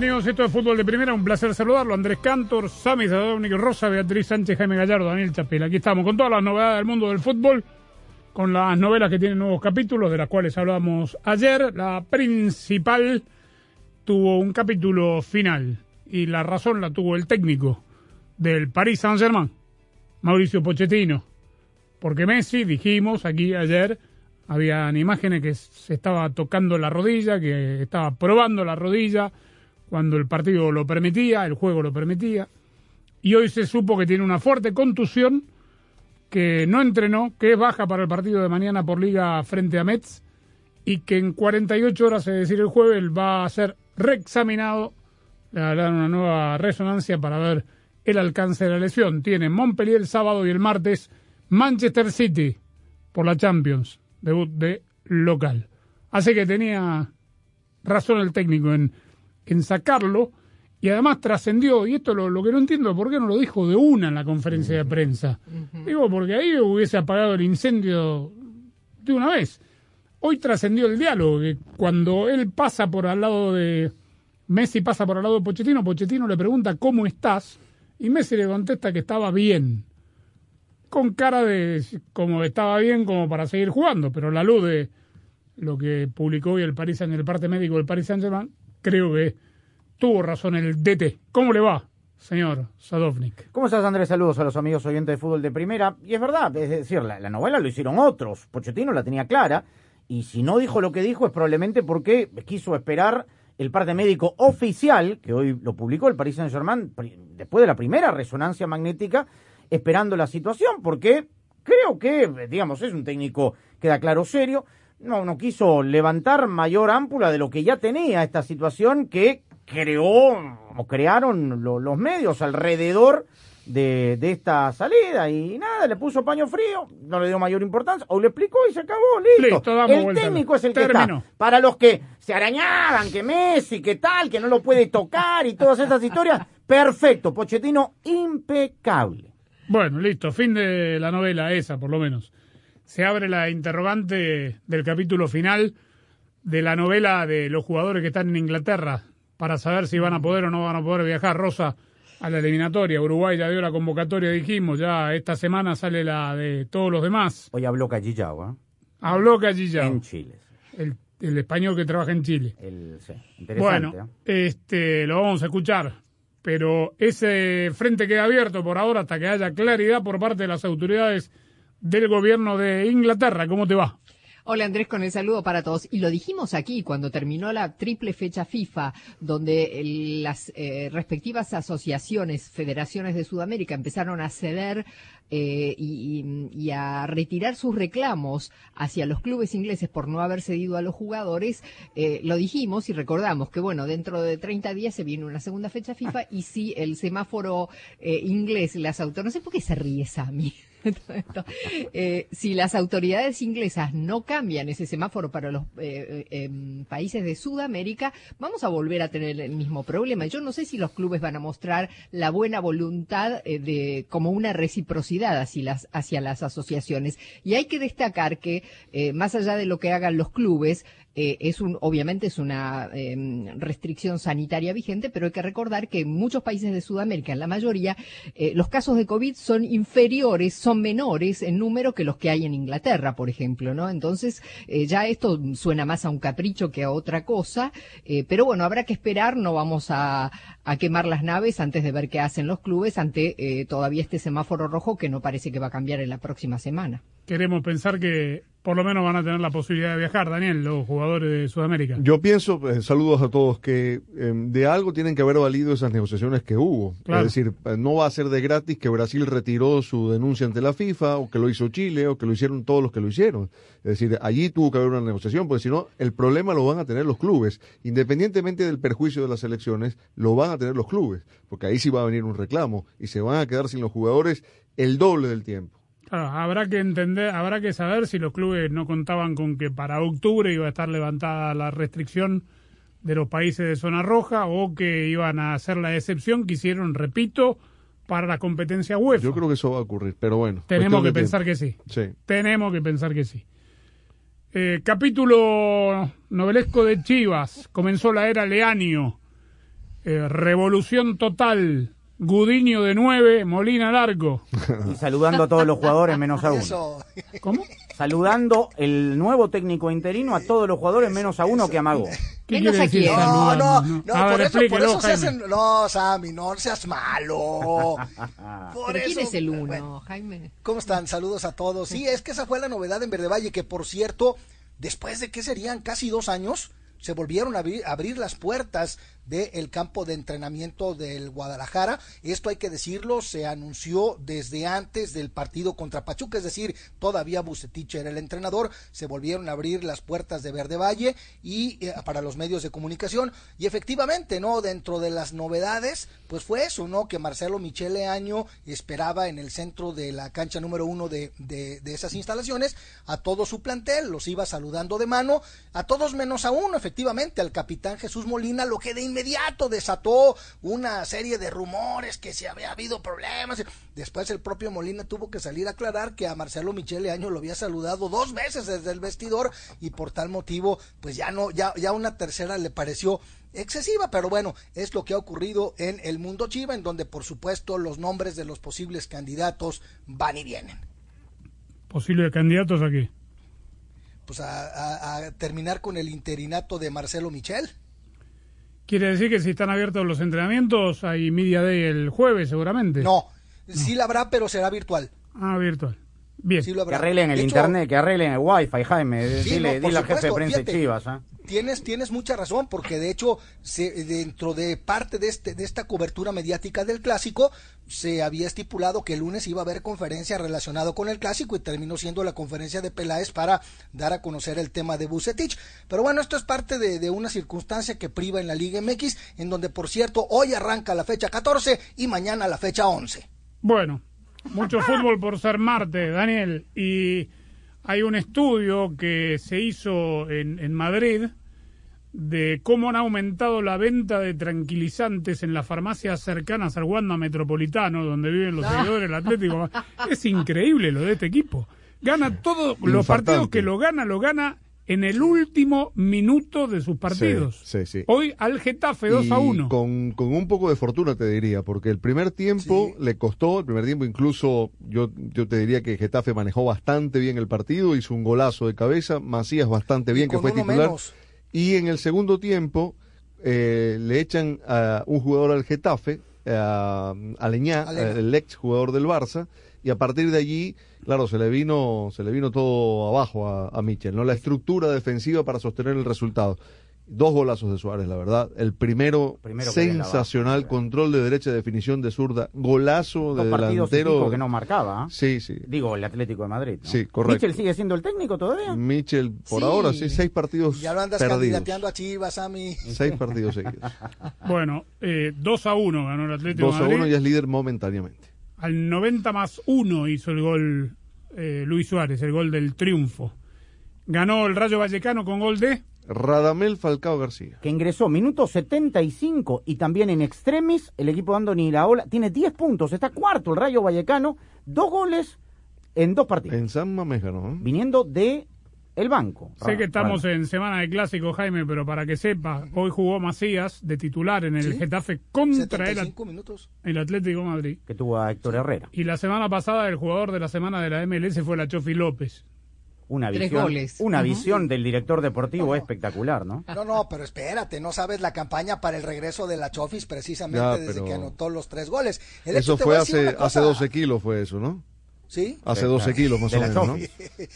Bienvenidos. Esto es Fútbol de Primera. Un placer saludarlo. Andrés Cantor, Sami Zadovnik Rosa, Beatriz Sánchez, Jaime Gallardo, Daniel Chapel. Aquí estamos con todas las novedades del mundo del fútbol, con las novelas que tienen nuevos capítulos, de las cuales hablábamos ayer. La principal tuvo un capítulo final y la razón la tuvo el técnico del Paris Saint-Germain, Mauricio Pochettino. Porque Messi, dijimos aquí ayer, habían imágenes que se estaba tocando la rodilla, que estaba probando la rodilla cuando el partido lo permitía, el juego lo permitía. Y hoy se supo que tiene una fuerte contusión, que no entrenó, que es baja para el partido de mañana por liga frente a Metz y que en 48 horas, es decir, el jueves, va a ser reexaminado, le darán una nueva resonancia para ver el alcance de la lesión. Tiene Montpellier el sábado y el martes Manchester City por la Champions, debut de local. Así que tenía razón el técnico en, en sacarlo y además trascendió, y esto lo, lo que no entiendo, ¿por qué no lo dijo de una en la conferencia de prensa? Digo, porque ahí hubiese apagado el incendio de una vez. Hoy trascendió el diálogo, que cuando él pasa por al lado de... Messi pasa por al lado de Pochettino, Pochettino le pregunta ¿cómo estás? Y Messi le contesta que estaba bien con cara de como estaba bien como para seguir jugando, pero la luz de lo que publicó hoy el Paris en el parte médico del Paris Saint-Germain, creo que tuvo razón el DT. ¿Cómo le va, señor Sadovnik? ¿Cómo estás, Andrés? Saludos a los amigos oyentes de fútbol de primera. Y es verdad, es decir, la, la novela lo hicieron otros. Pochettino la tenía clara. Y si no dijo lo que dijo es probablemente porque quiso esperar el parte médico oficial, que hoy lo publicó el Paris Saint-Germain, después de la primera resonancia magnética, esperando la situación, porque creo que, digamos, es un técnico, queda claro, serio. No, no quiso levantar mayor ámpula de lo que ya tenía esta situación que creó o crearon lo- los medios alrededor de, de esta salida y nada, le puso paño frío, no le dio mayor importancia, o le explicó y se acabó, listo. Listo, el vuelta. técnico es el que está. Para los que se arañaban, que Messi, que tal, que no lo puede tocar y todas esas historias, perfecto, Pochettino impecable. Bueno, listo, fin de la novela esa, por lo menos. Se abre la interrogante del capítulo final de la novela de los jugadores que están en Inglaterra para saber si van a poder o no van a poder viajar. Rosa, a la eliminatoria. Uruguay ya dio la convocatoria, dijimos. Ya esta semana sale la de todos los demás. Hoy habló Callillao, ¿eh? Habló Callillao, En Chile. el, el español que trabaja en Chile. El, sí, interesante. ¿eh? Bueno, este, lo vamos a escuchar, pero ese frente queda abierto por ahora hasta que haya claridad por parte de las autoridades del gobierno de Inglaterra. ¿Cómo te va? Hola Andrés, con el saludo para todos. Y lo dijimos aquí cuando terminó la triple fecha FIFA, donde las eh, respectivas asociaciones, federaciones de Sudamérica empezaron a ceder eh, y, a retirar sus reclamos hacia los clubes ingleses por no haber cedido a los jugadores. eh, lo dijimos y recordamos que, bueno, dentro de 30 días se viene una segunda fecha FIFA y si el semáforo eh, inglés, las autoridades, no sé por qué se ríe Sammy. Eh, si las autoridades inglesas no cambian ese semáforo para los eh, eh, em, países de Sudamérica, vamos a volver a tener el mismo problema. Yo no sé si los clubes van a mostrar la buena voluntad eh, de como una reciprocidad hacia las, asociaciones. Y hay que destacar que, más allá de lo que hagan los clubes, eh, es un, obviamente es una em, restricción sanitaria vigente, pero hay que recordar que en muchos países de Sudamérica, en la mayoría, eh, los casos de COVID son inferiores, son menores en número que los que hay en Inglaterra, por ejemplo, ¿no? Entonces, eh, ya esto suena más a un capricho que a otra cosa, pero bueno, habrá que esperar, no vamos a, a quemar las naves antes de ver qué hacen los clubes ante todavía este semáforo rojo que no parece que va a cambiar en la próxima semana. queremos pensar que por lo menos van a tener la posibilidad de viajar, Daniel, los jugadores de Sudamérica. Yo pienso, eh, saludos a todos, que eh, de algo tienen que haber valido esas negociaciones que hubo. Claro. Es decir, eh, no va a ser de gratis que Brasil retiró su denuncia ante la FIFA, o que lo hizo Chile, o que lo hicieron todos los que lo hicieron. Es decir, allí tuvo que haber una negociación, porque si no, el problema lo van a tener los clubes. Independientemente del perjuicio de las elecciones, lo van a tener los clubes, porque ahí sí va a venir un reclamo, y se van a quedar sin los jugadores el doble del tiempo. Claro, habrá que entender, habrá que saber si los clubes no contaban con que para octubre iba a estar levantada la restricción de los países de zona roja o que iban a hacer la excepción que hicieron, repito, para la competencia UEFA. Yo creo que eso va a ocurrir, pero bueno. Tenemos que pensar tiempo. que sí. Sí. Tenemos que pensar que sí. Eh, capítulo novelesco de Chivas. Comenzó la era Leaño. Eh, revolución total. Gudiño de nueve, Molina largo. Y saludando a todos los jugadores menos a uno. Eso. ¿Cómo? Saludando el nuevo técnico interino a todos los jugadores menos a uno que amagó. ¿Qué Menos quiere a decir quién. No, saludando? no, no, A ver, por eso, por eso se hacen. No, Sammy, no seas malo. Por ¿Pero quién eso- es el uno, Bueno, Jaime? ¿Cómo están? Saludos a todos. Sí, es que esa fue la novedad en Verde Valle, que por cierto, después de que serían casi dos años, se volvieron a abrir, abrir las puertas del campo de entrenamiento del Guadalajara. Esto hay que decirlo, se anunció desde antes del partido contra Pachuca, es decir, todavía Bucetich era el entrenador, se volvieron a abrir las puertas de Verde Valle y eh, para los medios de comunicación y efectivamente, ¿no? Dentro de las novedades, pues fue eso, ¿no? Que Marcelo Michele Año esperaba en el centro de la cancha número uno de, de, de esas instalaciones a todo su plantel, los iba saludando de mano, a todos menos a uno, efectivamente, al capitán Jesús Molina, lo que de inmediato desató una serie de rumores que si había habido problemas. Después el propio Molina tuvo que salir a aclarar que a Marcelo Michele Año lo había saludado dos veces desde el vestidor y por tal motivo, pues ya no, ya, ya una tercera le pareció excesiva, pero bueno, es lo que ha ocurrido en el mundo Chiva, en donde por supuesto los nombres de los posibles candidatos van y vienen. Posibles candidatos aquí. Pues a, a- a terminar con el interinato de Marcelo Michel. Quiere decir que si están abiertos los entrenamientos, hay Media Day el jueves seguramente. No, sí la habrá, pero será virtual. Ah, virtual. Bien. Sí lo Que arreglen el De hecho, internet, que arreglen el wifi, Jaime. Sí, dile no, dile al jefe de prensa fíjate. Chivas. ¿ah? Tienes, tienes mucha razón, porque de hecho, se, dentro de parte de, este, de esta cobertura mediática del clásico, se había estipulado que el lunes iba a haber conferencia relacionada con el clásico y terminó siendo la conferencia de Peláez para dar a conocer el tema de Bucetich. Pero bueno, esto es parte de, de una circunstancia que priva en la Liga MX, en donde, por cierto, hoy arranca la fecha 14 y mañana la fecha 11. Bueno, mucho fútbol por ser martes, Daniel. Y hay un estudio que se hizo en, en Madrid de cómo han aumentado la venta de tranquilizantes en las farmacias cercanas al Wanda Metropolitano, donde viven los seguidores del Atlético. Es increíble lo de este equipo. Gana todos los Infartante. partidos que lo gana, lo gana en el último minuto de sus partidos. sí, sí. Hoy al Getafe 2 Y a 1. Con, con un poco de fortuna te diría, porque el primer tiempo le costó, el primer tiempo incluso yo, yo te diría que Getafe manejó bastante bien el partido, hizo un golazo de cabeza, Macías bastante bien, Y que fue titular. menos. Y en el segundo tiempo eh, le echan a un jugador al Getafe, a, a Leñá, el ex jugador del Barça, y a partir de allí, claro, se le vino, se le vino todo abajo a, a Michel, ¿no? La estructura defensiva para sostener el resultado. Dos golazos de Suárez, la verdad. El primero, sensacional, control de derecha, definición de zurda, golazo de Dos partidos y delantero. que no marcaba. ¿ah? Sí, sí. Digo, el Atlético de Madrid. ¿no? Sí, correcto. ¿Michel sigue siendo el técnico todavía? Michel, por Sí. ahora, sí, seis partidos Ya lo andas perdidos. candidateando a Chivas, Sammy. Seis partidos seguidos. Bueno, eh, 2 a 1 ganó el Atlético 2 de a Madrid. 1 y es líder momentáneamente. Al 90 más 1 hizo el gol eh, Luis Suárez, el gol del triunfo. Ganó el Rayo Vallecano con gol de... Radamel Falcao García. que ingresó minuto 75 y también en extremis el equipo de Andoni Iraola tiene 10 puntos, está cuarto el Rayo Vallecano, dos goles en dos partidos, En San Mamés ganó. ¿eh? viniendo de el banco. Sé que estamos Bueno, en semana de clásico, Jaime, pero para que sepa, hoy jugó Macías de titular en el Sí. Getafe contra el, 75 minutos. el Atlético Madrid. que tuvo a Héctor Herrera. Y la semana pasada el jugador de la semana de la MLS fue la Chofi López. Una Tres visión, goles. una visión del director deportivo espectacular, ¿no? No, no, pero espérate, no sabes la campaña para el regreso de la Chofis precisamente Ya, desde pero- que anotó los tres goles. El Eso fue hace, hace 12 kilos, fue eso, ¿no? ¿sí? Hace 12 kilos más De o menos, ¿no? ¿Eh?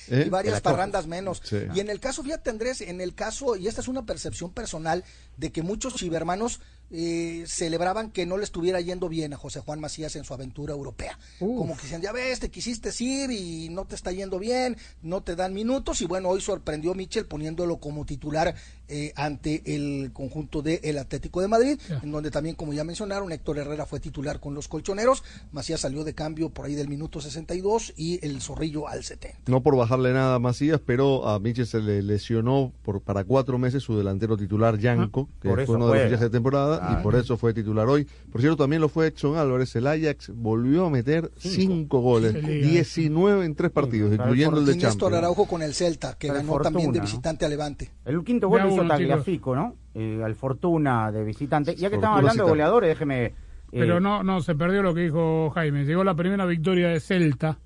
y De varias parrandas menos. Sí. Y en el caso, fíjate Andrés, en el caso, y esta es una percepción personal, de que muchos chivermanos eh, celebraban que no le estuviera yendo bien a José Juan Macías en su aventura europea. Como que decían, ya ves, te quisiste ir y no te está yendo bien, no te dan minutos. Y bueno, hoy sorprendió Michel poniéndolo como titular eh, ante el conjunto del Atlético de Madrid, en donde también, como ya mencionaron, Héctor Herrera fue titular con los colchoneros. Macías salió de cambio por ahí del minuto 62 y el zorrillo al 70. No por bajarle nada a Macías, pero a Michel se le lesionó por, para cuatro meses su delantero titular, Yanko, que fue uno de los fichajes de temporada, Y por eso fue titular hoy. Por cierto, también lo fue Edson Álvarez. El Ajax volvió a meter cinco, goles, Qué liga. 19 en tres partidos, incluyendo el de Y Néstor Champions. Araujo con el Celta, que ganó también de visitante a Levante. El quinto gol hizo Tagliafico, ¿no? Eh, al Fortuna de visitante. Ya que estamos hablando de goleadores, déjeme... eh, Pero no, no, se perdió lo que dijo Jaime. Llegó la primera victoria de Celta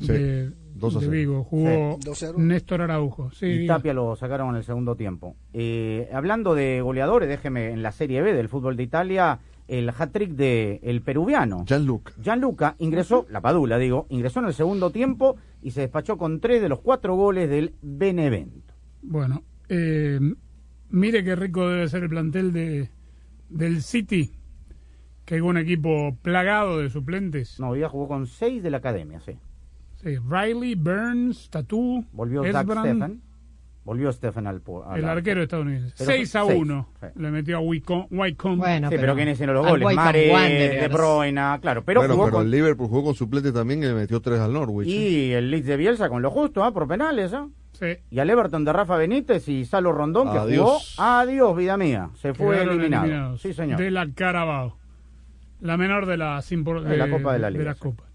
Sí, de, 2 a de 0. Vigo. Jugó Sí, 2-0. Néstor Araujo. Sí, y. Tapia lo sacaron en el segundo tiempo. Eh, hablando de goleadores, déjeme en la Serie B del fútbol de Italia, el hat-trick de el peruviano. Gianluca. Gianluca ingresó, la Padula digo, ingresó en el segundo tiempo y se despachó con tres de los cuatro goles del Benevento. Bueno, eh, mire qué rico debe ser el plantel de, del City, que es un equipo plagado de suplentes. No, día jugó con seis de la academia, sí. Sí, Riley, Burns, Tatu, Volvió Stefan. Volvió Stefan al, al el arquero estadounidense. Pero 6 a seis, 1 sí. le metió a Wycombe. Bueno, Sí, pero, ¿quiénes hicieron los goles? Mare. De Bruyne, claro. Pero bueno, jugó pero con... el Liverpool jugó con suplente también y le metió tres al Norwich. Y el Leeds de Bielsa con lo justo, ¿ah? Por penales, ¿ah? Sí. Y al Everton de Rafa Benítez y Salo Rondón, que Adiós. jugó. Adiós, vida mía. Se fue Quedaron eliminado. eliminados Sí, señor. De la Carabao. La menor de las impor- De la Copa de la Liga, las sí. copas.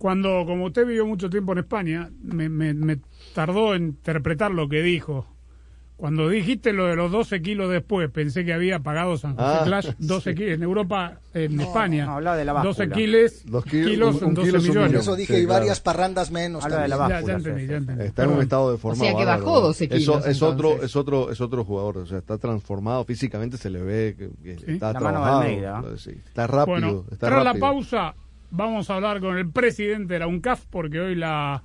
Cuando, como usted vivió mucho tiempo en España, me, me- me tardó en interpretar lo que dijo. Cuando dijiste lo de los 12 kilos después, pensé que había pagado San José Ah, Clash 12 kilos. En Europa, en España, no, hablaba de la 12 báscula. kilos, Dos kilos, kilos un- un 12 kilo millones. Eso dije, Sí, y claro. varias parrandas menos Habla de la también. Ya, ya báscula. entendí, sí, ya sí, entendí. Está en un estado deformado. O sea que bárbaro. bajó 12 Eso kilos, es otro, es otro, es otro jugador. O sea, está transformado físicamente, se le ve que, que Sí. está La mano de trabajado. Almeida. Sí, Está rápido. Bueno, está tras la rápido. pausa, vamos a hablar con el presidente de la UNCAF, porque hoy la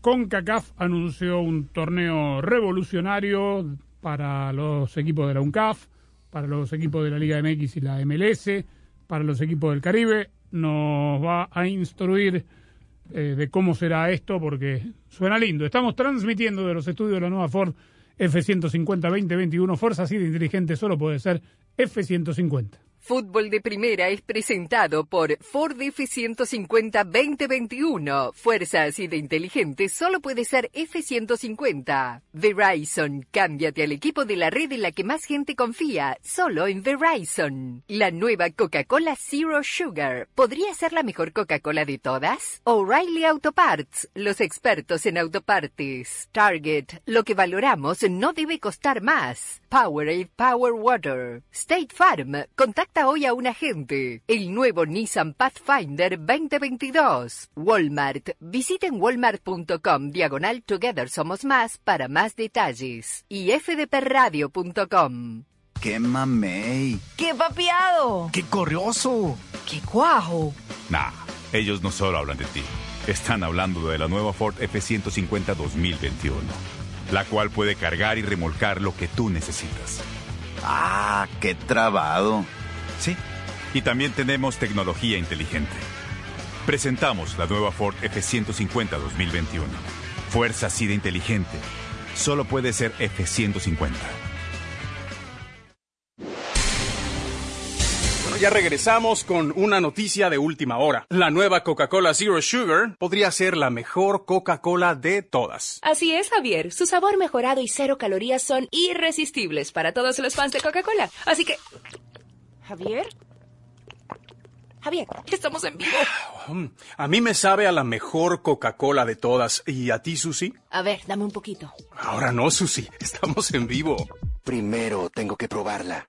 CONCACAF anunció un torneo revolucionario para los equipos de la UNCAF, para los equipos de la Liga MX y la MLS, para los equipos del Caribe. Nos va a instruir eh, de cómo será esto, porque suena lindo. Estamos transmitiendo de los estudios de la nueva Ford F-150 2021. Fuerza así de inteligente solo puede ser F-150. Fútbol de Primera es presentado por Ford F-150 2021. Fuerza así de inteligente solo puede ser F-150. Verizon, cámbiate al equipo de la red en la que más gente confía, solo en Verizon. La nueva Coca-Cola Zero Sugar, ¿podría ser la mejor Coca-Cola de todas? O'Reilly Auto Parts, los expertos en autopartes. Target, lo que valoramos no debe costar más. Powerade Power Water. State Farm, contacta hoy a un agente. El nuevo Nissan Pathfinder 2022. Walmart, visiten walmart.com diagonal Together Somos Más para más detalles. Y fdpradio.com. ¡Qué mamey! ¡Qué papiado! ¡Qué corrioso! ¡Qué cuajo! Nah, ellos no solo hablan de ti. Están hablando de la nueva Ford F-150 2021, la cual puede cargar y remolcar lo que tú necesitas. ¡Ah, qué trabado! Sí, y también tenemos tecnología inteligente. Presentamos la nueva Ford F-150 2021. Fuerza así de inteligente. Solo puede ser F-150. Bueno, ya regresamos con una noticia de última hora. La nueva Coca-Cola Zero Sugar podría ser la mejor Coca-Cola de todas. Así es, Javier. Su sabor mejorado y cero calorías son irresistibles para todos los fans de Coca-Cola. Así que... ¿Javier? Javier, estamos en vivo. Mm, A mí me sabe a la mejor Coca-Cola de todas. ¿Y a ti, Susi? A ver, dame un poquito. Ahora no, Susi. Estamos en vivo. Primero tengo que probarla.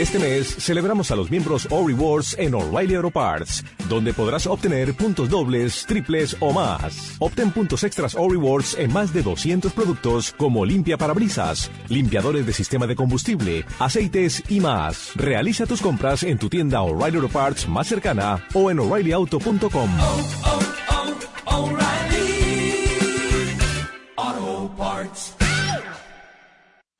Este mes celebramos a los miembros O Rewards en O'Reilly Auto Parts, donde podrás obtener puntos dobles, triples o más. Obtén puntos extras O Rewards en más de 200 productos como limpia parabrisas, limpiadores de sistema de combustible, aceites y más. Realiza tus compras en tu tienda O'Reilly Auto Parts más cercana o en o'ReillyAuto.com.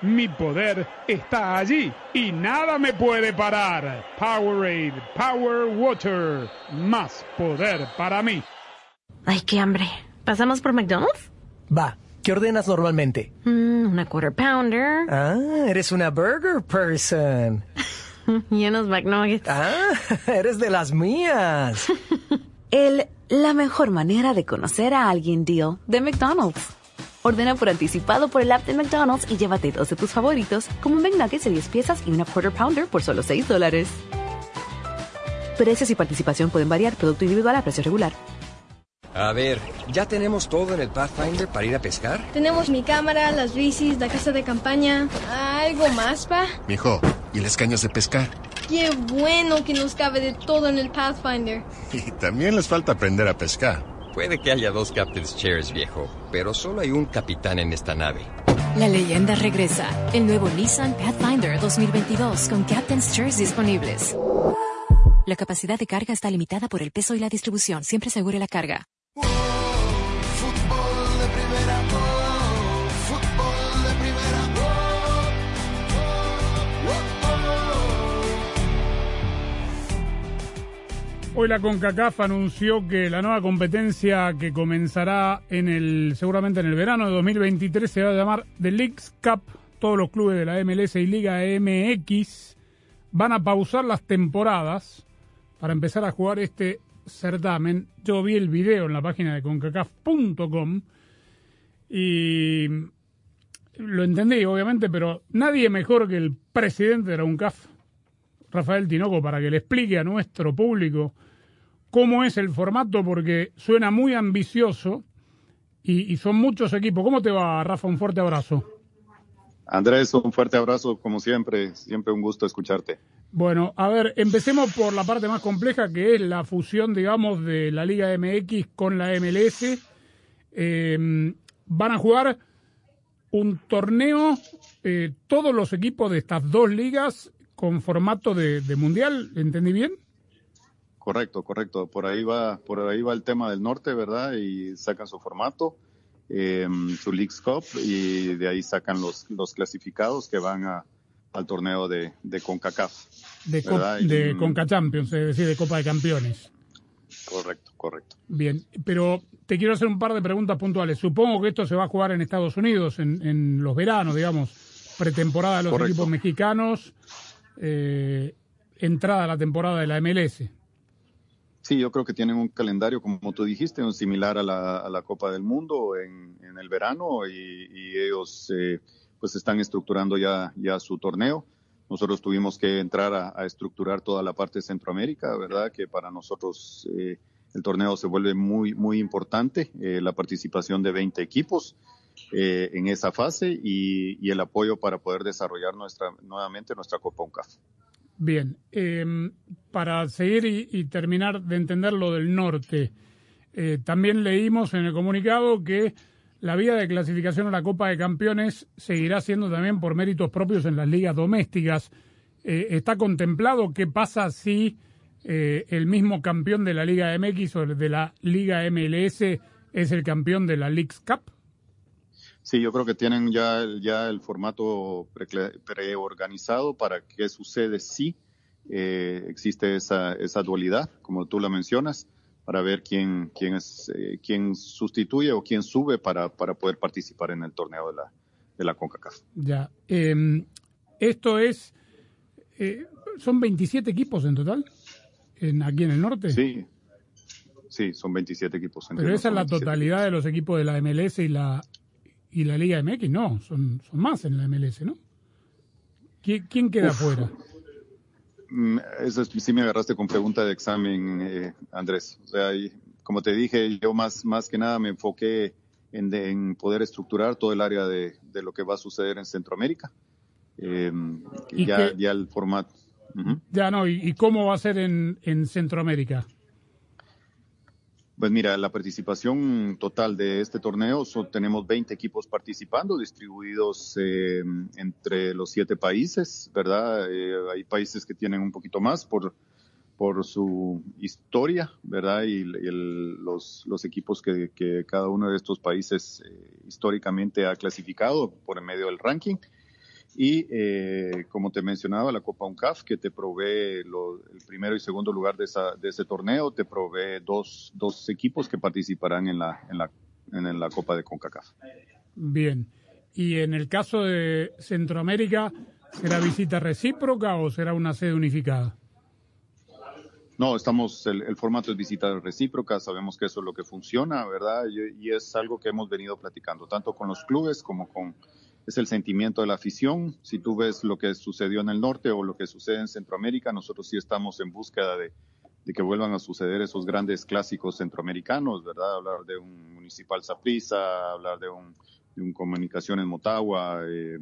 Mi poder está allí y nada me puede parar. Powerade, Power Water, más poder para mí. Ay, qué hambre. ¿Pasamos por McDonald's? Va, ¿qué ordenas normalmente? Mm, una quarter pounder. Ah, eres una burger person. y unos McNuggets. Ah, eres de las mías. El la mejor manera de conocer a alguien deal de McDonald's. Ordena por anticipado por el app de McDonald's y llévate dos de tus favoritos, como un McNuggets de 10 piezas y una quarter pounder por solo 6 dólares. Precios y participación pueden variar, producto individual a precio regular. A ver, ¿ya tenemos todo en el Pathfinder para ir a pescar? Tenemos mi cámara, las bicis, la casa de campaña. ¿Algo más, pa? Mijo, ¿y las cañas de pescar? Qué bueno que nos cabe de todo en el Pathfinder. Y también les falta aprender a pescar. Puede que haya dos Captain's Chairs, viejo, pero solo hay un capitán en esta nave. La leyenda regresa. El nuevo Nissan Pathfinder 2022 con Captain's Chairs disponibles. La capacidad de carga está limitada por el peso y la distribución. Siempre asegure la carga. Hoy la CONCACAF anunció que la nueva competencia que comenzará en el seguramente en el verano de 2023 se va a llamar The Leagues Cup. Todos los clubes de la MLS y Liga MX van a pausar las temporadas para empezar a jugar este certamen. Yo vi el video en la página de concacaf.com y lo entendí, obviamente, pero nadie mejor que el presidente de la UNCAF, Rafael Tinoco, para que le explique a nuestro público cómo es el formato, porque suena muy ambicioso y, y son muchos equipos. ¿Cómo te va, Rafa? Un fuerte abrazo. Andrés, un fuerte abrazo, como siempre, siempre un gusto escucharte. Bueno, a ver, empecemos por la parte más compleja, que es la fusión, digamos, de la Liga MX con la MLS. Eh, van a jugar un torneo, eh, todos los equipos de estas dos ligas con formato de, de mundial, ¿entendí bien? Correcto, correcto. Por ahí va, por ahí va el tema del norte, ¿verdad? Y sacan su formato, eh, su Leagues Cup, y de ahí sacan los, los clasificados que van a, al torneo de, de CONCACAF. De, co de CONCA Champions, es decir, de Copa de Campeones. Correcto, correcto. Bien, pero te quiero hacer un par de preguntas puntuales. Supongo que esto se va a jugar en Estados Unidos, en, en los veranos, digamos, pretemporada de los Correcto. equipos mexicanos, eh, entrada a la temporada de la MLS. Sí, yo creo que tienen un calendario, como tú dijiste, un similar a la, a la Copa del Mundo en, el verano y, ellos eh, pues están estructurando ya, ya su torneo. nosotros tuvimos que entrar a, a estructurar toda la parte de Centroamérica, ¿verdad? Que para nosotros eh, el torneo se vuelve muy, muy importante, eh, la participación de 20 equipos eh, en esa fase y, y el apoyo para poder desarrollar nuestra, nuevamente nuestra Copa UNCAF. Bien, eh, para seguir y, y terminar de entender lo del norte, eh, también leímos en el comunicado que la vía de clasificación a la Copa de Campeones seguirá siendo también por méritos propios en las ligas domésticas. Eh, ¿Está contemplado qué pasa si eh, el mismo campeón de la Liga MX o de la Liga MLS es el campeón de la Leagues Cup? Sí, yo creo que tienen ya, ya el formato pre- preorganizado para qué sucede si eh, existe esa, esa dualidad, como tú la mencionas, para ver quién, quién, es, eh, quién sustituye o quién sube para, para poder participar en el torneo de la, de la CONCACAF. Ya. Eh, esto es. eh, ¿Son 27 equipos en total? En, aquí en el norte. Sí, sí, son 27 equipos. Pero esa es la 27. totalidad de los equipos de la MLS y la y la Liga MX. No, son, son más en la MLS, ¿no? ¿Qui- ¿Quién queda Uf. fuera? Mm, Eso es- sí me agarraste con pregunta de examen, eh, Andrés. O sea, y como te dije, yo más, más que nada me enfoqué en, de- en poder estructurar todo el área de, de lo que va a suceder en Centroamérica. Eh, ¿Y ya, ya el formato. Ya no, ¿y, y cómo va a ser en, en Centroamérica? Pues mira, la participación total de este torneo, son- tenemos 20 equipos participando, distribuidos eh, entre los siete países, ¿verdad? Eh, hay países que tienen un poquito más por, por su historia, ¿verdad? Y, el- los, los equipos que, que cada uno de estos países eh, históricamente ha clasificado por medio del ranking. Y eh, como te mencionaba, la Copa UNCAF, que te provee lo- el primero y segundo lugar de, esa, de ese torneo, te provee dos, dos equipos que participarán en la, en la, en la Copa de CONCACAF. Bien. ¿Y en el caso de Centroamérica, será visita recíproca o será una sede unificada? No, estamos, el, el formato es visita recíproca, sabemos que eso es lo que funciona, ¿verdad? Y, y es algo que hemos venido platicando, tanto con los clubes como con, es el sentimiento de la afición. Si tú ves lo que sucedió en el norte o lo que sucede en Centroamérica, nosotros sí estamos en búsqueda de, que vuelvan a suceder esos grandes clásicos centroamericanos, ¿verdad? Hablar de un Municipal Saprissa, hablar de un, de un Comunicaciones Motagua, eh,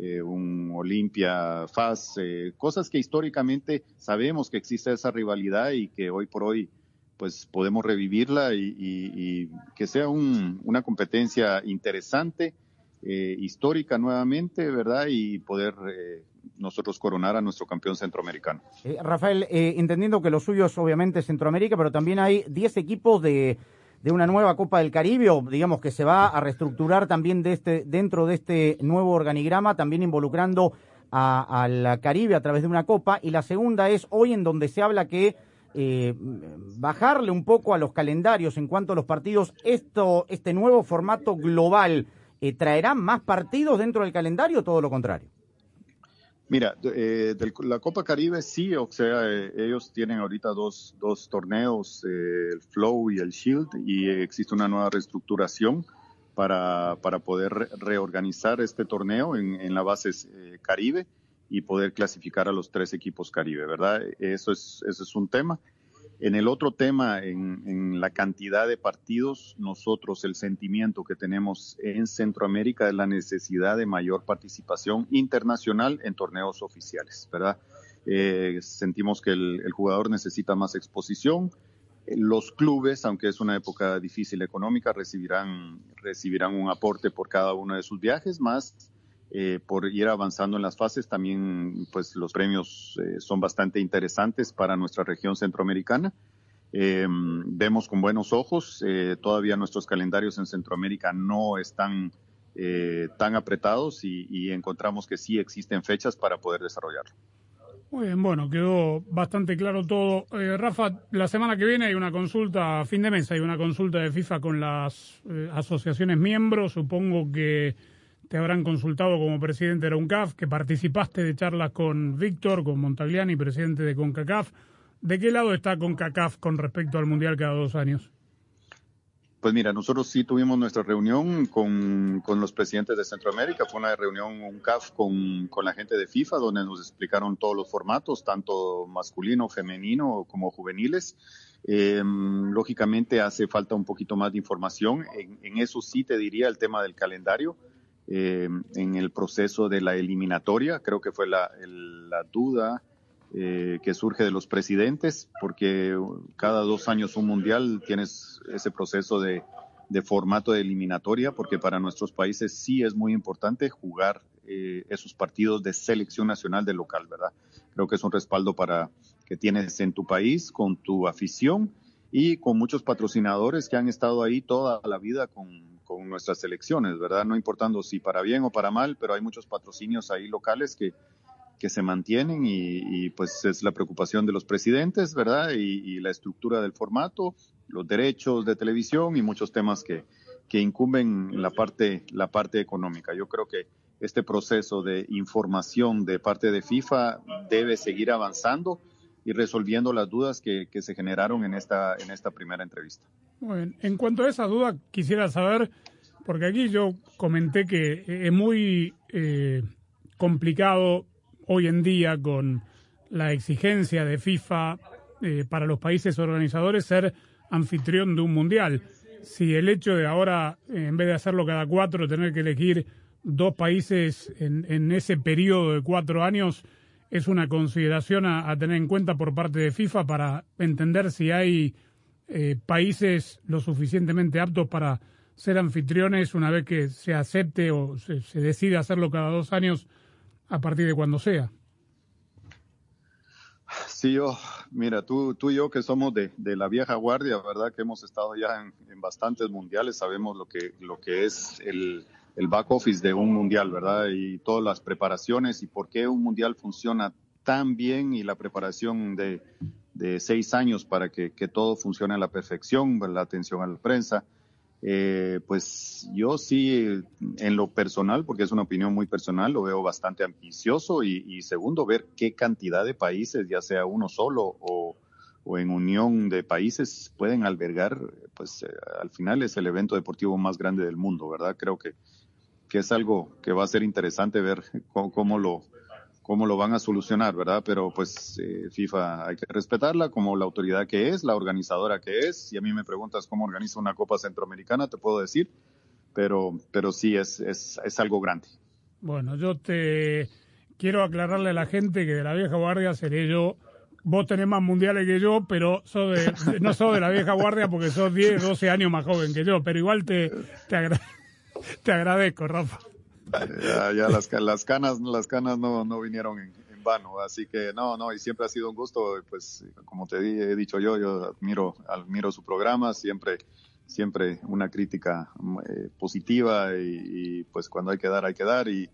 eh, un Olimpia FAS, eh, cosas que históricamente sabemos que existe esa rivalidad y que hoy por hoy pues podemos revivirla y que sea un- una competencia interesante, eh, histórica nuevamente, ¿verdad? Y poder eh, nosotros coronar a nuestro campeón centroamericano. Eh, Rafael, entendiendo que lo suyo es obviamente Centroamérica, pero también hay 10 equipos de, de una nueva Copa del Caribe, o digamos que se va a reestructurar también de este, dentro de este nuevo organigrama, también involucrando a- al Caribe a través de una Copa. Y la segunda es hoy en donde se habla que bajarle un poco a los calendarios en cuanto a los partidos, esto, este nuevo formato global, eh, ¿traerá más partidos dentro del calendario o todo lo contrario? Mira, eh, del- la Copa Caribe sí, o sea, eh, ellos tienen ahorita dos, dos torneos, eh, el Flow y el Shield, y existe una nueva reestructuración para, para poder re- reorganizar este torneo en, en la base eh, Caribe y poder clasificar a los tres equipos Caribe, ¿verdad? Eso es, eso es un tema. En el otro tema, en, la cantidad de partidos, nosotros el sentimiento que tenemos en Centroamérica es la necesidad de mayor participación internacional en torneos oficiales, ¿verdad? Eh, sentimos que el, el jugador necesita más exposición. Los clubes, aunque es una época difícil económica, recibirán, recibirán un aporte por cada uno de sus viajes, más eh, por ir avanzando en las fases, también pues los premios eh, son bastante interesantes para nuestra región centroamericana. Eh, vemos con buenos ojos, eh, todavía nuestros calendarios en Centroamérica no están eh, tan apretados y, encontramos que sí existen fechas para poder desarrollarlo. Muy bien, bueno, quedó bastante claro todo. Rafa, la semana que viene hay una consulta, fin de mes hay una consulta de FIFA con las asociaciones miembros. Supongo que te habrán consultado como presidente de la UNCAF, que participaste de charlas con Víctor, con Montagliani, presidente de CONCACAF. ¿De qué lado está CONCACAF con respecto al Mundial cada dos años? Pues mira, nosotros sí tuvimos nuestra reunión con, con los presidentes de Centroamérica. Fue una reunión, un CAF con, con la gente de FIFA, donde nos explicaron todos los formatos, tanto masculino, femenino como juveniles. Eh, lógicamente hace falta un poquito más de información. En, en eso sí te diría el tema del calendario. Eh, en el proceso de la eliminatoria, creo que fue la, el- la duda eh, que surge de los presidentes, porque cada dos años un mundial tienes ese proceso de, de formato de eliminatoria, porque para nuestros países sí es muy importante jugar eh, esos partidos de selección nacional de local, ¿verdad? Creo que es un respaldo para que tienes en tu país, con tu afición y con muchos patrocinadores que han estado ahí toda la vida con, nuestras selecciones, ¿verdad? No importando si para bien o para mal, pero hay muchos patrocinios ahí locales que, que se mantienen y, y, pues es la preocupación de los presidentes, ¿verdad? Y, y la estructura del formato, los derechos de televisión y muchos temas que, que incumben la parte, la parte económica. Yo creo que este proceso de información de parte de FIFA debe seguir avanzando y resolviendo las dudas que, que se generaron en esta, en esta primera entrevista. Muy. En cuanto a esa duda, quisiera saber, porque aquí yo comenté que es muy eh, complicado hoy en día con la exigencia de FIFA eh, para los países organizadores ser anfitrión de un mundial. Si el hecho de ahora, eh, en vez de hacerlo cada cuatro, tener que elegir dos países en, en ese periodo de cuatro años, es una consideración a, tener en cuenta por parte de FIFA para entender si hay eh, países lo suficientemente aptos para ser anfitriones una vez que se acepte o se, se decide hacerlo cada dos años a partir de cuando sea. Sí, yo, mira, tú, tú y yo que somos de, de la vieja guardia, ¿verdad? Que hemos estado ya en, en bastantes mundiales, sabemos lo que, lo que es el, el back office de un mundial, ¿verdad? Y todas las preparaciones y por qué un mundial funciona tan bien y la preparación de, de seis años para que, todo funcione a la perfección, la atención a la prensa. Eh, pues yo sí, en lo personal, porque es una opinión muy personal, lo veo bastante ambicioso y, y segundo, ver qué cantidad de países, ya sea uno solo o, o en unión de países, pueden albergar, pues eh, al final es el evento deportivo más grande del mundo, ¿verdad? Creo que, que es algo que va a ser interesante ver cómo, cómo lo cómo lo van a solucionar, ¿verdad? Pero pues eh, FIFA hay que respetarla como la autoridad que es, la organizadora que es. Si a mí me preguntas cómo organiza una Copa Centroamericana, te puedo decir, pero, pero sí es, es, es algo grande. Bueno, yo te quiero aclararle a la gente que de la vieja guardia seré yo. Vos tenés más mundiales que yo, pero sos de, no sos de la vieja guardia porque sos 10, 12 años más joven que yo, pero igual te, te, agra te agradezco, Rafa. Ya, ya las, canas, las canas no, no vinieron en, en, vano, así que no, no, y siempre ha sido un gusto, pues como te he dicho yo, yo admiro, admiro su programa, siempre, siempre una crítica eh, positiva y, y, pues cuando hay que dar, hay que dar y,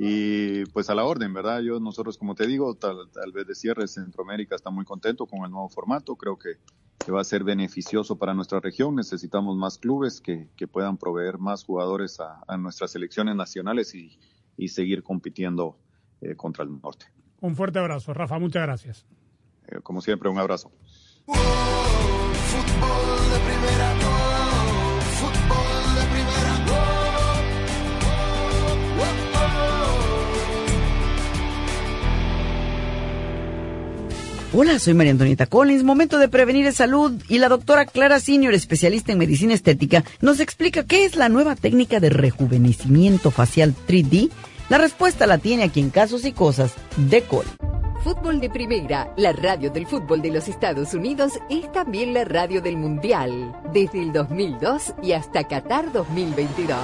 y pues a la orden, ¿verdad? Yo, nosotros, como te digo, tal, tal vez de cierre, Centroamérica está muy contento con el nuevo formato, creo que, que va a ser beneficioso para nuestra región. Necesitamos más clubes que, que puedan proveer más jugadores a, a nuestras selecciones nacionales y, y seguir compitiendo eh, contra el norte. Un fuerte abrazo, Rafa, muchas gracias. Eh, como siempre, un abrazo. Oh, fútbol de primera, Hola, soy María Antonieta Collins. Momento de prevenir es salud y la doctora Clara Senior, especialista en medicina estética, nos explica qué es la nueva técnica de rejuvenecimiento facial 3D. La respuesta la tiene aquí en Casos y Cosas de Col. Fútbol de Primera, la radio del fútbol de los Estados Unidos, es también la radio del Mundial, desde el 2002 y hasta Qatar 2022.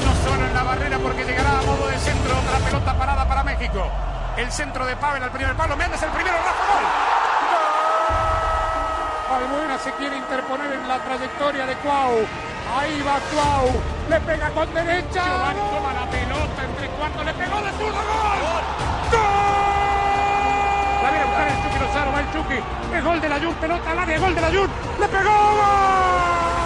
Uno solo en la barrera porque llegará a modo de centro otra pelota parada para México. El centro de Pavel al primer palo. Méndez el primero. Rafa gol. Balbuena se quiere interponer en la trayectoria de Cuau. Ahí va Cuau. Le pega con derecha. Giovanni toma la pelota entre cuartos. Le pegó de zurdo. ¡Gol! ¡Gol! La viene a buscar el Chucky Lozano. Va el Chucky. Es gol de la Jun. Pelota al área. Gol de la Jun. Le pegó. ¡Gol!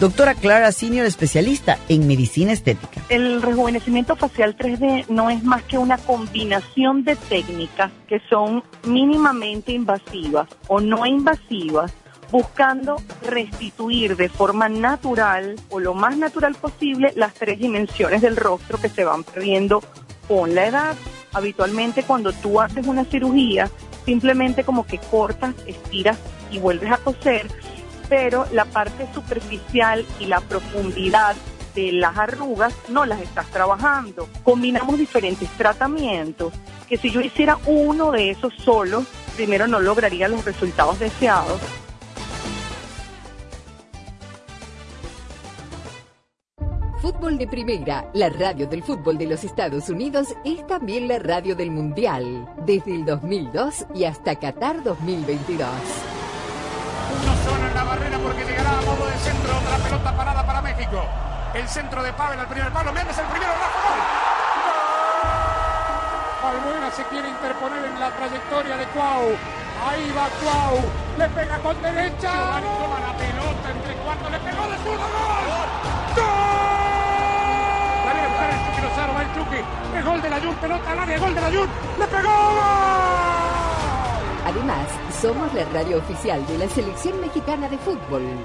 Doctora Clara Senior, especialista en medicina estética. El rejuvenecimiento facial 3D no es más que una combinación de técnicas que son mínimamente invasivas o no invasivas, buscando restituir de forma natural o lo más natural posible las tres dimensiones del rostro que se van perdiendo con la edad. Habitualmente cuando tú haces una cirugía, simplemente como que cortas, estiras y vuelves a coser pero la parte superficial y la profundidad de las arrugas no las estás trabajando. Combinamos diferentes tratamientos que si yo hiciera uno de esos solo, primero no lograría los resultados deseados. Fútbol de Primera, la radio del fútbol de los Estados Unidos, es también la radio del Mundial, desde el 2002 y hasta Qatar 2022. Pelota parada para México. El centro de Pavel al primer palo. Méndez el primero. Rafa, gol. Albuena se quiere interponer en la trayectoria de Cuau. Ahí va Cuau. Le pega con derecha. Giovanni toma la pelota entre cuartos. Le pegó de zurdo. ¡Gol! ¡Gol! Viene a buscar el Chucky Lozano. Va el Chucky. Es gol de la Jun. Pelota al área. Gol de la Jun. Le pegó. ¡Gol! Además, somos la radio oficial de la selección mexicana de fútbol.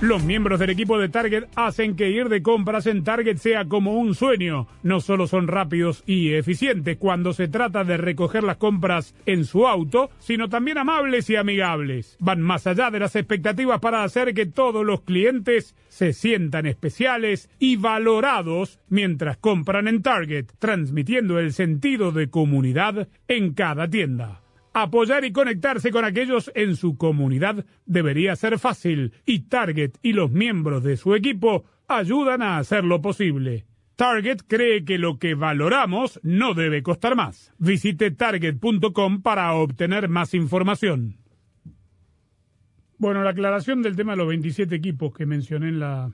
Los miembros del equipo de Target hacen que ir de compras en Target sea como un sueño. No solo son rápidos y eficientes cuando se trata de recoger las compras en su auto, sino también amables y amigables. Van más allá de las expectativas para hacer que todos los clientes se sientan especiales y valorados mientras compran en Target, transmitiendo el sentido de comunidad en cada tienda. Apoyar y conectarse con aquellos en su comunidad debería ser fácil y Target y los miembros de su equipo ayudan a hacerlo posible. Target cree que lo que valoramos no debe costar más. Visite target.com para obtener más información. Bueno, la aclaración del tema de los 27 equipos que mencioné en la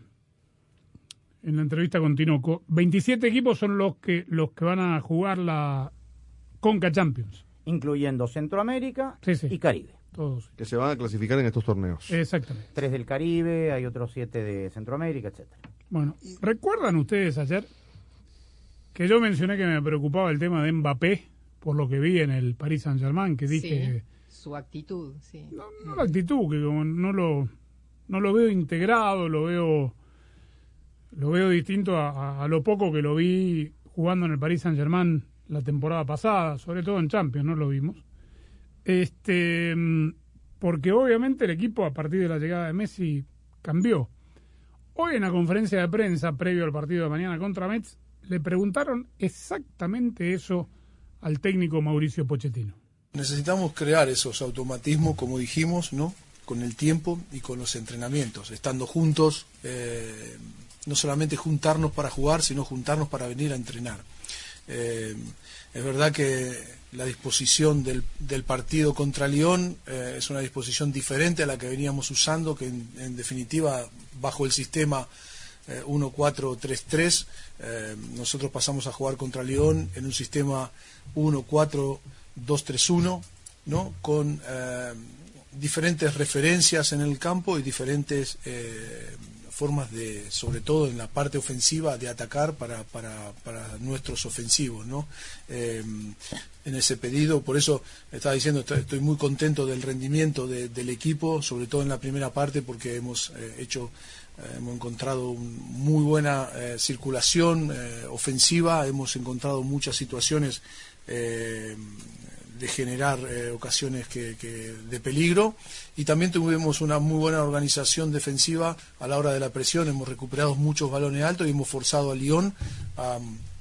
en la entrevista con Tinoco. 27 equipos son los que los que van a jugar la Conca Champions. Incluyendo Centroamérica Sí, sí. y Caribe. Todos. Que se van a clasificar en estos torneos. Exactamente. Tres del Caribe, hay otros siete de Centroamérica, etcétera. Bueno, ¿recuerdan ustedes ayer que yo mencioné que me preocupaba el tema de Mbappé por lo que vi en el Paris Saint-Germain, que dije Su actitud, sí. no la actitud, que como no lo no lo veo integrado, lo veo lo veo distinto a, a- a lo poco que lo vi jugando en el Paris Saint-Germain la temporada pasada, sobre todo en Champions, no lo vimos. Este, porque obviamente el equipo a partir de la llegada de Messi cambió. Hoy en la conferencia de prensa previo al partido de mañana contra Metz le preguntaron exactamente eso al técnico Mauricio Pochettino. Necesitamos crear esos automatismos, como dijimos, ¿no? Con el tiempo y con los entrenamientos, estando juntos, eh, no solamente juntarnos para jugar, sino juntarnos para venir a entrenar. Eh, es verdad que la disposición del, del partido contra Lyon eh, es una disposición diferente a la que veníamos usando, que en, definitiva, bajo el sistema eh, 1-4-3-3, eh, nosotros pasamos a jugar contra Lyon en un sistema 1-4-2-3-1, ¿no? con diferentes referencias en el campo y diferentes formas de, sobre todo en la parte ofensiva, de atacar para, para, para nuestros ofensivos, ¿no? Eh, en ese pedido, por eso estaba diciendo, estoy, muy contento del rendimiento de- del equipo, sobre todo en la primera parte, porque hemos eh, hecho, eh, hemos encontrado muy buena circulación eh, ofensiva, hemos encontrado muchas situaciones de generar eh, ocasiones que, de peligro y también tuvimos una muy buena organización defensiva a la hora de la presión, hemos recuperado muchos balones altos y hemos forzado a Lyon a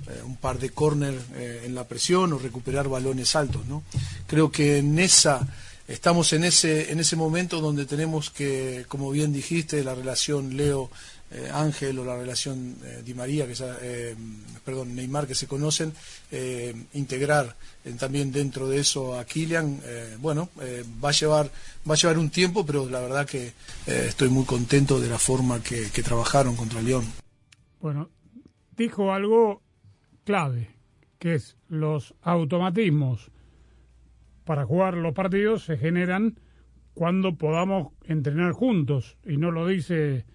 eh, un par de córner eh, en la presión o recuperar balones altos, ¿no? Creo que en esa estamos en ese en ese momento donde tenemos que, como bien dijiste, la relación Leo eh, Ángel o la relación eh, Di María, que eh, perdón, Neymar, que se conocen, eh, integrar también dentro de eso a Kylian, bueno, va a llevar va a llevar un tiempo, pero la verdad que estoy muy contento de la forma que, que trabajaron contra León. Bueno, dijo algo clave, que es los automatismos para jugar los partidos se generan cuando podamos entrenar juntos y no lo dice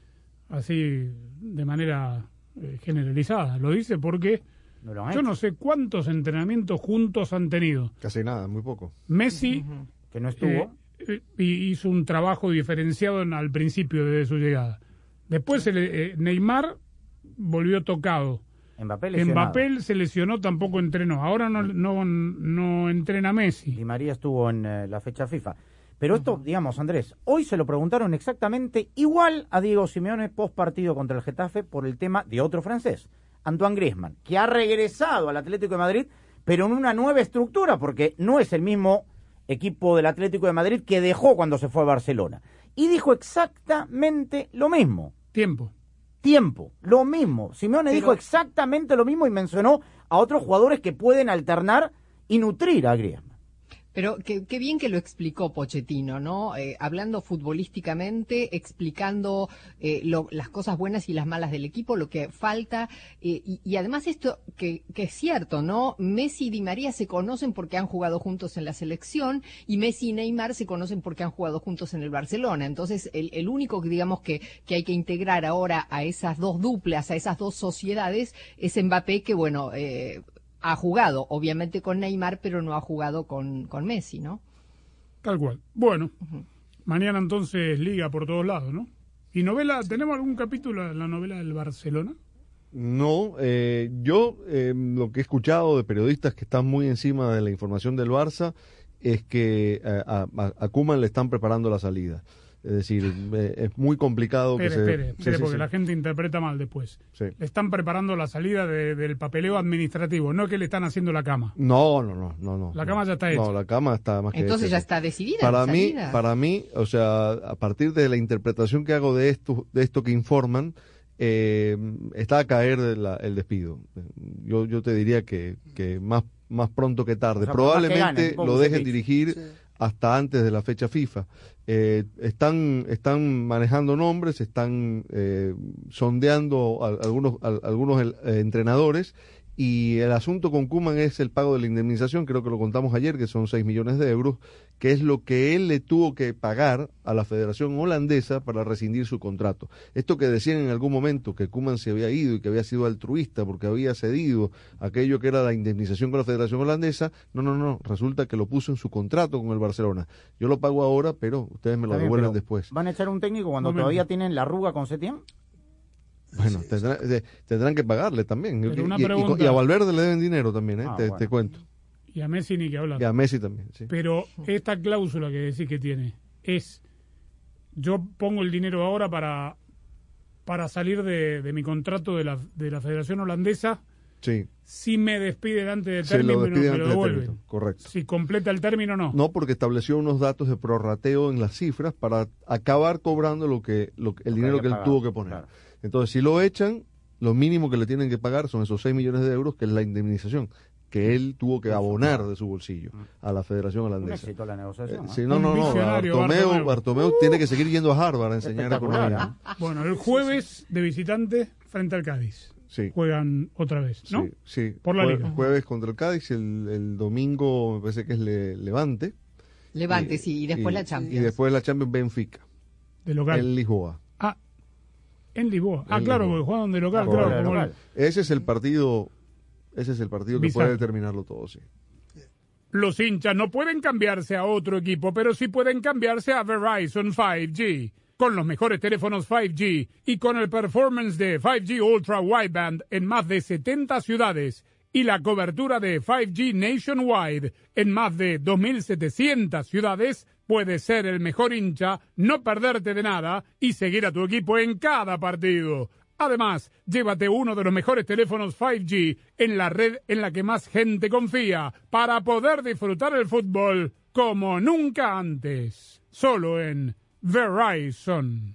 así de manera eh, generalizada, lo dice porque No lo han yo no sé cuántos entrenamientos juntos han tenido. Casi nada, muy poco. Messi que no estuvo. eh, y hizo un trabajo diferenciado en- al principio de su llegada. Después se le- eh, Neymar volvió tocado. Mbappé lesionado. Mbappé se lesionó, tampoco entrenó. Ahora no, no, no entrena Messi. Di María estuvo en eh, la fecha FIFA. Pero esto, digamos, Andrés, hoy se lo preguntaron exactamente igual a Diego Simeone post partido contra el Getafe por el tema de otro francés, Antoine Griezmann, que ha regresado al Atlético de Madrid, pero en una nueva estructura, porque no es el mismo equipo del Atlético de Madrid que dejó cuando se fue a Barcelona. Y dijo exactamente lo mismo. Tiempo. Tiempo, lo mismo. Simeone dijo exactamente lo mismo y mencionó a otros jugadores que pueden alternar y nutrir a Griezmann. Pero qué, bien que lo explicó Pochettino, ¿no? Eh, hablando futbolísticamente, explicando eh, lo- las cosas buenas y las malas del equipo, lo que falta. eh, y, además esto que, que es cierto, ¿no? Messi y Di María se conocen porque han jugado juntos en la selección y Messi y Neymar se conocen porque han jugado juntos en el Barcelona. Entonces, el, el único que digamos que, que hay que integrar ahora a esas dos duplas, a esas dos sociedades, es Mbappé, que bueno, eh, ha jugado, obviamente con Neymar, pero no ha jugado con, con Messi, ¿no? Tal cual. Bueno, mañana entonces liga por todos lados, ¿no? ¿Y novela? ¿Tenemos algún capítulo de la novela del Barcelona? No, eh, yo eh, lo que he escuchado de periodistas que están muy encima de la información del Barça es que eh, a, a, Koeman le están preparando la salida. Es decir, es muy complicado Espere, que se... espere, Sí, espere, sí, porque sí. la gente interpreta mal después. Sí. Le están preparando la salida de- del papeleo administrativo, no que le están haciendo la cama. No, no, no, no, no. La cama ya está hecha. No, la cama está más que Entonces hecha, ya está decidida Para la mí, salida. para mí, o sea, a partir de la interpretación que hago de esto, de esto que informan, eh, está a caer la- el despido. Yo, yo te diría que, que más, más pronto que tarde. O sea, que Probablemente gane, tipo lo dejen dirigir hasta antes de la fecha FIFA. Eh, están, están manejando nombres, están eh, sondeando a- algunos, algunos eh, entrenadores y el asunto con Kuman es el pago de la indemnización, creo que lo contamos ayer, que son 6 millones de euros, que es lo que él le tuvo que pagar a la Federación Holandesa para rescindir su contrato. Esto que decían en algún momento que Kuman se había ido y que había sido altruista porque había cedido aquello que era la indemnización con la Federación Holandesa, no, no, no, resulta que lo puso en su contrato con el Barcelona. Yo lo pago ahora, pero ustedes me lo devuelven después. ¿Van a echar un técnico cuando todavía tienen la arruga con Setién? Bueno, tendrá- de- tendrán que pagarle también. Y- a Valverde le deben dinero también, ¿eh? Ah, te, bueno. te cuento. Y a Messi ni que hablar. Y a Messi también, sí. Pero esta cláusula que decís que tiene es, yo pongo el dinero ahora para, para salir de, de mi contrato de la, de la Federación Holandesa Sí. Si me despiden antes del Se lo término, me antes lo devuelven. término, correcto. Si completa el término, no. No, porque estableció unos datos de prorrateo en las cifras para acabar cobrando lo que, lo que- el dinero que él pagado, tuvo que poner. Entonces, si lo echan, lo mínimo que le tienen que pagar son esos 6 millones de euros, que es la indemnización que él tuvo que abonar de su bolsillo a la Federación Un Holandesa. éxito la negociación. Eh, ¿no? sí, no, Un no, no. Bartomeu, Bartomeu. Bartomeu tiene que seguir yendo a Harvard a enseñar economía. Bueno, el jueves de visitante frente al Cádiz. Sí. Juegan otra vez, ¿no? Sí, sí. Por la Jue- liga. Jueves contra el Cádiz, el, el domingo me parece que es Le- Levante. Levante, sí, y después la Champions. Y después la Champions Benfica. De local. En Lisboa. Ah, en Lisboa. Ah, En claro, Lisboa. porque juegan de local, Correcto. claro. Ese es el partido, ese es el partido que puede determinarlo todo, sí. Los hinchas no pueden cambiarse a otro equipo, pero sí pueden cambiarse a Verizon 5G. Con los mejores teléfonos 5G y con el performance de 5G Ultra Wideband en más de 70 ciudades y la cobertura de 5G Nationwide en más de 2.700 ciudades, puedes ser el mejor hincha, no perderte de nada y seguir a tu equipo en cada partido. Además, llévate uno de los mejores teléfonos 5G en la red en la que más gente confía para poder disfrutar el fútbol como nunca antes. Solo en Verizon.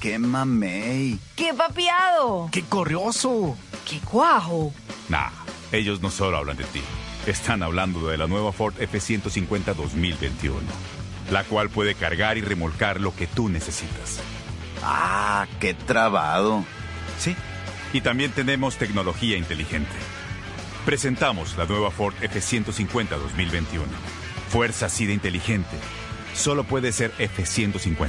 ¡Qué mamey! ¡Qué papiado! ¡Qué corrioso! ¡Qué cuajo! Nah, ellos no solo hablan de ti. Están hablando de la nueva Ford F-150 2021, la cual puede cargar y remolcar lo que tú necesitas. ¡Ah, qué trabado! Sí, y también tenemos tecnología inteligente. Presentamos la nueva Ford F-150 2021. Fuerza así de inteligente. Solo puede ser F-150.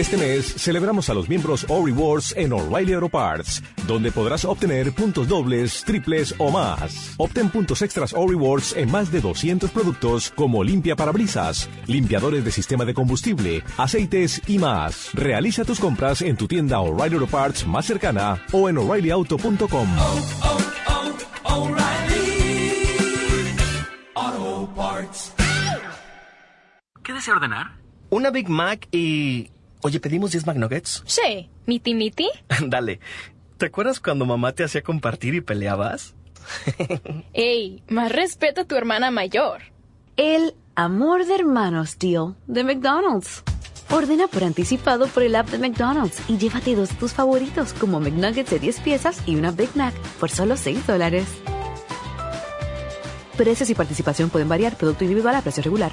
Este mes celebramos a los miembros O Rewards en O'Reilly Auto Parts, donde podrás obtener puntos dobles, triples o más. Obtén puntos extras O Rewards en más de 200 productos como limpia parabrisas, limpiadores de sistema de combustible, aceites y más. Realiza tus compras en tu tienda O'Reilly Auto Parts más cercana o en o'ReillyAuto.com. ¿Qué desea ordenar? Una Big Mac y... Oye, ¿pedimos 10 McNuggets? Sí, miti miti. Dale. ¿Te acuerdas cuando mamá te hacía compartir y peleabas? Ey, más respeto a tu hermana mayor. El amor de hermanos deal de McDonald's. Ordena por anticipado por el app de McDonald's y llévate dos de tus favoritos como McNuggets de 10 piezas y una Big Mac por solo 6 dólares. Precios y participación pueden variar, producto individual a precio regular.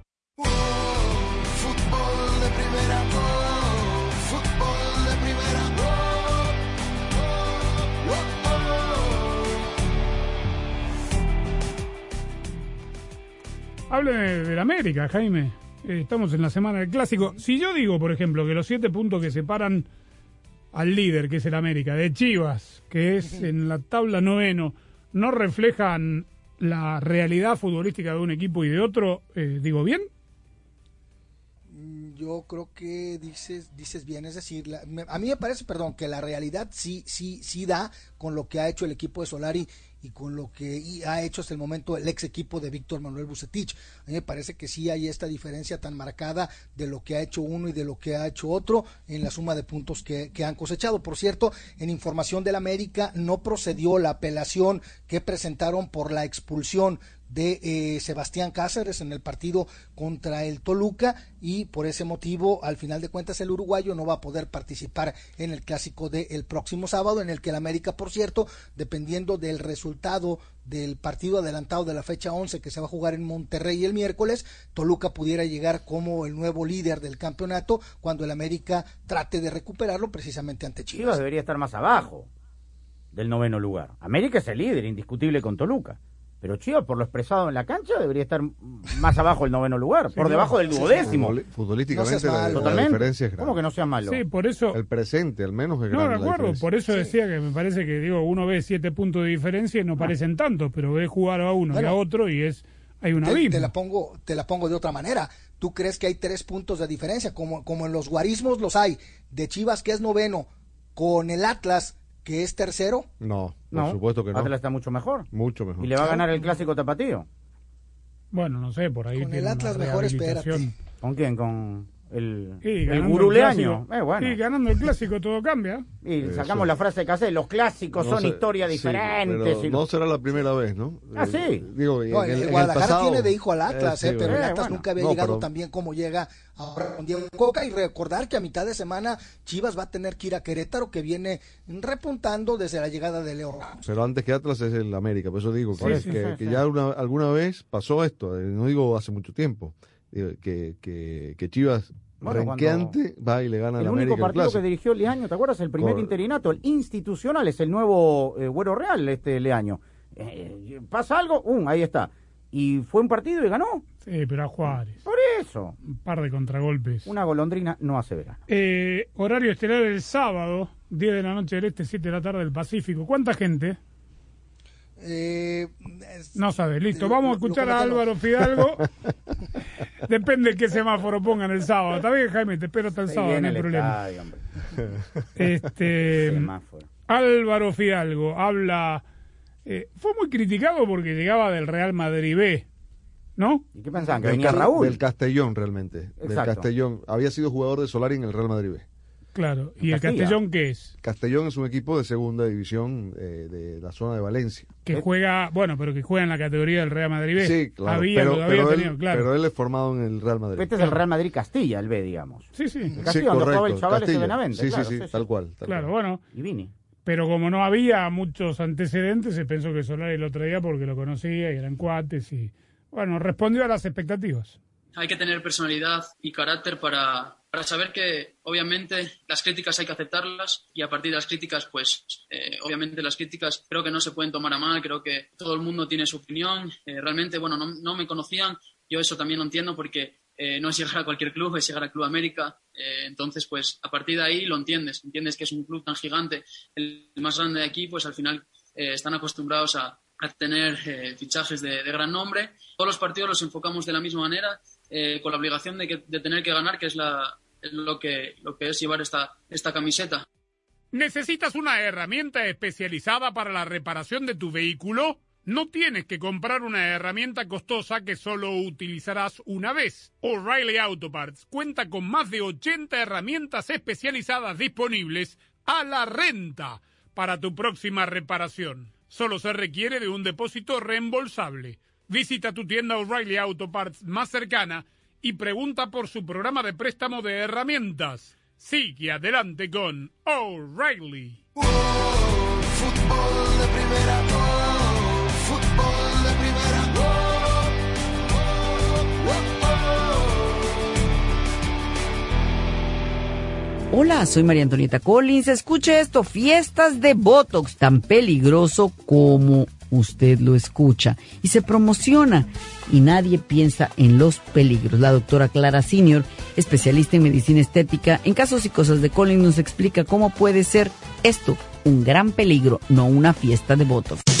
Hable del América, Jaime. Eh, estamos en la semana del clásico. Si yo digo, por ejemplo, que los siete puntos que separan al líder, que es el América, de Chivas, que es en la tabla noveno, no reflejan la realidad futbolística de un equipo y de otro, eh, digo bien. Mm, Yo creo que dices dices bien, es decir, la- me- a mí me parece, perdón, que la realidad sí sí sí da con lo que ha hecho el equipo de Solari y con lo que ha hecho hasta el momento el ex equipo de Víctor Manuel Bucetich. Parece que sí hay esta diferencia tan marcada de lo que ha hecho uno y de lo que ha hecho otro en la suma de puntos que, que han cosechado. Por cierto, en información del América no procedió la apelación que presentaron por la expulsión de eh, Sebastián Cáceres en el partido contra el Toluca y por ese motivo al final de cuentas el uruguayo no va a poder participar en el clásico del próximo sábado en el que el América por cierto dependiendo del resultado del partido adelantado de la fecha 11 que se va a jugar en Monterrey el miércoles Toluca pudiera llegar como el nuevo líder del campeonato cuando el América trate de recuperarlo precisamente ante Chivas. Chivas debería estar más abajo del noveno lugar. América es el líder, indiscutible con Toluca. Pero Chivas, por lo expresado en la cancha, debería estar más abajo del noveno lugar, por debajo del duodécimo. Futbolísticamente No la, la diferencia es grande. ¿Cómo que no sea malo? Sí, por eso. El presente, al menos, es No, grande. de acuerdo, por eso decía que me parece que, digo, uno ve siete puntos de diferencia y no parecen tantos, pero ve jugar a uno y a otro y es hay un te, te la pongo te la pongo de otra manera tú crees que hay tres puntos de diferencia como como en los guarismos los hay de Chivas que es noveno con el Atlas que es tercero No, por No, supuesto que no. Atlas está mucho mejor. Mucho mejor. Y le va a ganar el clásico tapatío. Bueno, no sé, por ahí Con el Atlas mejor espérate. ¿Con quién? Con el, Sí, el ganando gurú el. Eh, bueno. Sí, ganando el clásico todo cambia. Y Eso. sacamos la frase de Casé, los clásicos No son sé- historias sí, diferentes. pero y- no será la primera vez, ¿no? Ah, Eh, sí. Digo, No, en el, el, en el Guadalajara pasado- tiene de hijo al Atlas, Eh, eh, pero el. Atlas bueno. nunca había No, llegado pero- tan bien como llega ahora con Diego Coca y recordar que a mitad de semana Chivas va a tener que ir a Querétaro que viene repuntando desde la llegada de Leo Ramos. Pero antes que Atlas es el América, por eso digo que, Sí, sí, que, sí, que sí. ya una- alguna vez pasó esto, eh, no digo hace mucho tiempo, digo, que, que, que Chivas Bueno, renqueante va y le gana El único América el partido que dirigió Leaño, ¿te acuerdas? El primer Cor- interinato, el institucional, es el nuevo eh, Güero Real, este Leaño. Eh, pasa algo, ¡um! ahí está. Y fue un partido y ganó. Sí, pero a Juárez. Por eso. Un par de contragolpes. Una golondrina no hace verano. Eh, horario estelar el sábado, 10 de la noche del este, 7 de la tarde del Pacífico. ¿Cuánta gente? Eh, es- No sabes, listo. Vamos a escuchar a. Álvaro Fidalgo. Depende de qué semáforo pongan el sábado. Está bien, Jaime, te espero hasta el sábado, no hay el problema. estadio. Este, Semáforo. Álvaro Fidalgo habla. eh, fue muy criticado porque llegaba del Real Madrid B, ¿no? ¿Y qué pensaban? Que Del, venía Raúl. del Castellón realmente, del Exacto. Castellón. Había sido jugador de Solari en el Real Madrid B. Claro. ¿Y el. Castellón qué es? Castellón es un equipo de segunda división eh, de la zona de Valencia. Que juega, bueno, pero que juega en la categoría del Real Madrid B. Sí, claro. Había, pero, pero tenido, él, claro. pero él es formado en el Real Madrid. Este es el Real Madrid Castilla, el B, digamos. Sí, sí. El Sí, Castilla, donde jugaba el correcto, chaval Castilla. Benavente. Sí, claro, sí, sí, tal cual. tal Claro, cual. bueno. Y Vini. Pero como no había muchos antecedentes, se pensó que Solari lo traía porque lo conocía y eran cuates y, bueno, respondió a las expectativas. hay que tener personalidad y carácter para, para saber que obviamente las críticas hay que aceptarlas y a partir de las críticas pues eh, obviamente las críticas creo que no se pueden tomar a mal, creo que todo el mundo tiene su opinión, Eh, realmente bueno no, me conocían, yo eso también lo entiendo porque eh, no es llegar a cualquier club, es llegar al Club América, Eh, entonces pues a partir de ahí lo entiendes, entiendes que es un club tan gigante, el más grande de aquí pues al final están acostumbrados a, a tener eh, fichajes de, gran nombre. Todos los partidos los enfocamos de la misma manera, eh, con la obligación de, que- de tener que ganar, que es, la, lo, que, es llevar esta, esta camiseta. ¿Necesitas una herramienta especializada para la reparación de tu vehículo? No tienes que comprar una herramienta costosa que solo utilizarás una vez. O'Reilly Auto Parts cuenta con más de 80 herramientas especializadas disponibles a la renta para tu próxima reparación. Solo se requiere de un depósito reembolsable. Visita tu tienda O'Reilly Auto Parts más cercana y pregunta por su programa de préstamo de herramientas. Sigue adelante con O'Reilly. Hola, soy María Antonieta Collins. Escuche esto, fiestas de Botox, tan peligroso como usted lo escucha. Y se promociona y nadie piensa en los peligros. La doctora Clara Senior, especialista en medicina estética, en casos y cosas de Collins, nos explica cómo puede ser esto un gran peligro, no una fiesta de Botox.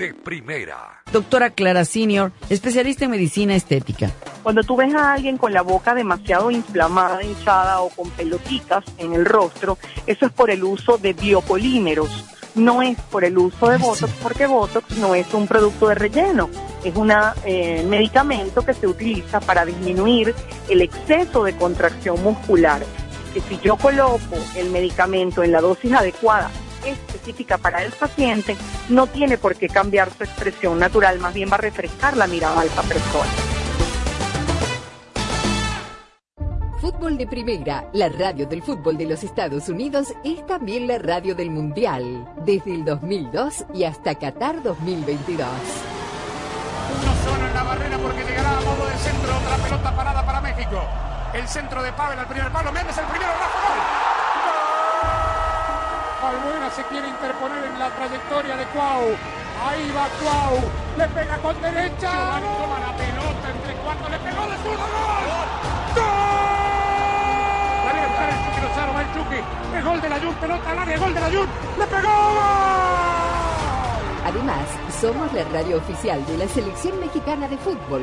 de primera. Doctora Clara Senior, especialista en medicina estética. Cuando tú ves a alguien con la boca demasiado inflamada, hinchada o con pelotitas en el rostro, eso es por el uso de biopolímeros. No es por el uso de Botox, porque Botox no es un producto de relleno, es un medicamento que se utiliza para disminuir el exceso de contracción muscular. Que si yo coloco el medicamento en la dosis adecuada, específica para el paciente, no tiene por qué cambiar su expresión natural, más bien va a refrescar la mirada a esa persona. Fútbol de Primera, la radio del fútbol de los Estados Unidos, es también la radio del Mundial, desde el 2002 y hasta Qatar 2022. Uno solo en la barrera porque llegará a modo de centro otra pelota parada para México. El centro de Pavel al primer palo, Méndez el primero, Rafa gol. Albuena se quiere interponer en la trayectoria de Cuau. Ahí va Cuau. Le pega con derecha. Giovanni toma la pelota entre cuatro. Le pegó de zurdo. ¡Gol! ¡Gol! La viene a buscar el Chucky Lozano. Va el Chucky. Es gol de la Jun. Pelota al área. Gol de la Jun. ¡Le pegó! Además, somos la radio oficial de la Selección Mexicana de Fútbol.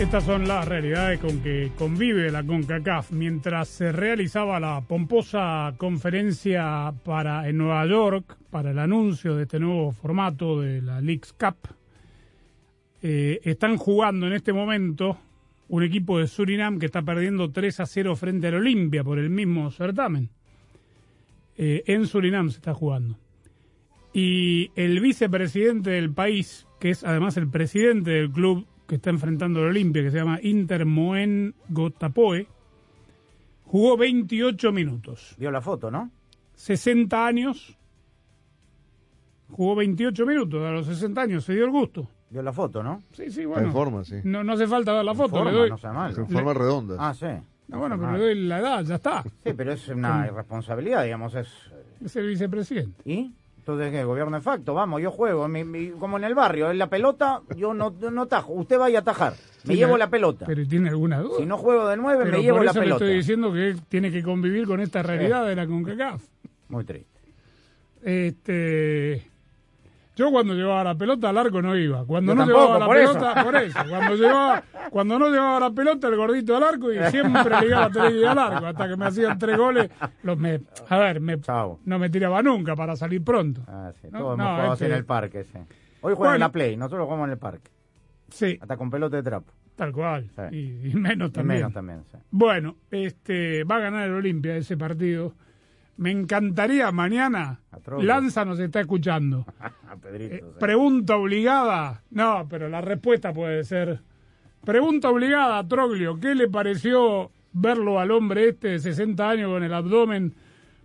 Estas son las realidades con que convive la CONCACAF. Mientras se realizaba la pomposa conferencia para, en Nueva York para el anuncio de este nuevo formato de la Leagues Cup, eh, están jugando en este momento un equipo de Surinam que está perdiendo 3 a 0 frente al Olimpia por el mismo certamen. Eh, en Surinam se está jugando. Y el vicepresidente del país, que es además el presidente del club que está enfrentando al Olimpia, que se llama Inter Moen Gotapoe, jugó 28 minutos. Vio la foto, ¿no? 60 años, jugó 28 minutos, a los 60 años se dio el gusto. Vio la foto, ¿no? Sí, sí, bueno. En forma, sí. No, no hace falta ver la foto, forma, le doy... no sea malo. En forma redonda. Ah, sí. No, bueno, pero le doy la edad, ya está. Sí, pero es una irresponsabilidad, digamos, es... Es el vicepresidente. ¿Y? Entonces, ¿qué? Gobierno de facto, vamos, yo juego, mi- mi- como en el barrio, en la pelota, yo no, no tajo, usted vaya a tajar, me llevo la pelota. Pero tiene alguna duda. Si no juego de nueve, Pero me llevo por la eso le pelota. estoy diciendo que tiene que convivir con esta realidad de la CONCACAF. Muy triste. Este, yo cuando llevaba la pelota al arco no iba. Cuando Yo no tampoco, llevaba la por eso. pelota, por eso. Cuando, llevaba, cuando no llevaba la pelota, el gordito al arco y siempre ligaba tres días al arco. Hasta que me hacían tres goles. Los me, a ver, me, no me tiraba nunca para salir pronto. Ah, sí, No, todos no, hemos jugado este- en el parque, sí. Hoy juegan en la Play, nosotros jugamos en el parque. Sí. Hasta con pelota de trapo. Tal cual. Sí. Y, y menos Y también. menos también, sí. Bueno, este, va a ganar el Olimpia ese partido. Me encantaría mañana. Lanza nos está escuchando. A Pedrito, Eh, sí. pregunta obligada. No, pero la respuesta puede ser. Pregunta obligada a Troglio. ¿Qué le pareció verlo al hombre este de 60 años con el abdomen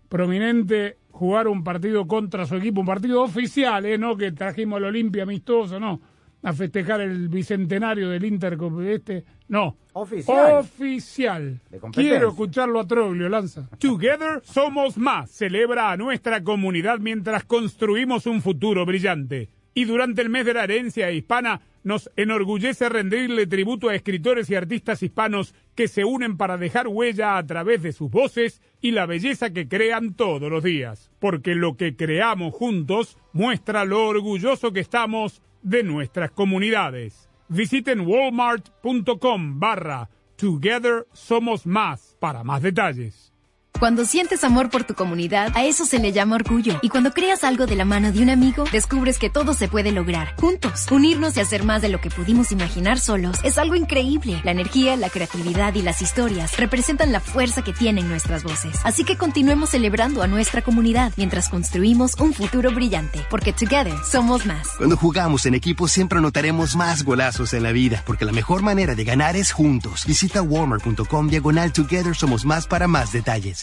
prominente jugar un partido contra su equipo? Un partido oficial, ¿eh? No que trajimos al Olimpia amistoso, no. A festejar el bicentenario del Inter con este. No. Oficial. Oficial. Quiero escucharlo a Troglio, Lanza. Together somos más. Celebra a nuestra comunidad mientras construimos un futuro brillante. Y durante el mes de la herencia hispana, nos enorgullece rendirle tributo a escritores y artistas hispanos que se unen para dejar huella a través de sus voces y la belleza que crean todos los días. Porque lo que creamos juntos muestra lo orgulloso que estamos de nuestras comunidades. Visiten walmart.com barra Together Somos Más para más detalles. Cuando sientes amor por tu comunidad, a eso se le llama orgullo. Y cuando creas algo de la mano de un amigo, descubres que todo se puede lograr. Juntos, unirnos y hacer más de lo que pudimos imaginar solos es algo increíble. La energía, la creatividad y las historias representan la fuerza que tienen nuestras voces. Así que continuemos celebrando a nuestra comunidad mientras construimos un futuro brillante. Porque together somos más. Cuando jugamos en equipo siempre anotaremos más golazos en la vida, porque la mejor manera de ganar es juntos. Visita walmart.com diagonal Together Somos Más para más detalles.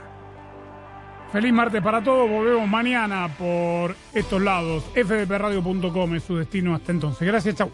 Feliz martes para todos. Volvemos mañana por estos lados. fdpradio.com es su destino. Hasta entonces. Gracias. Chau.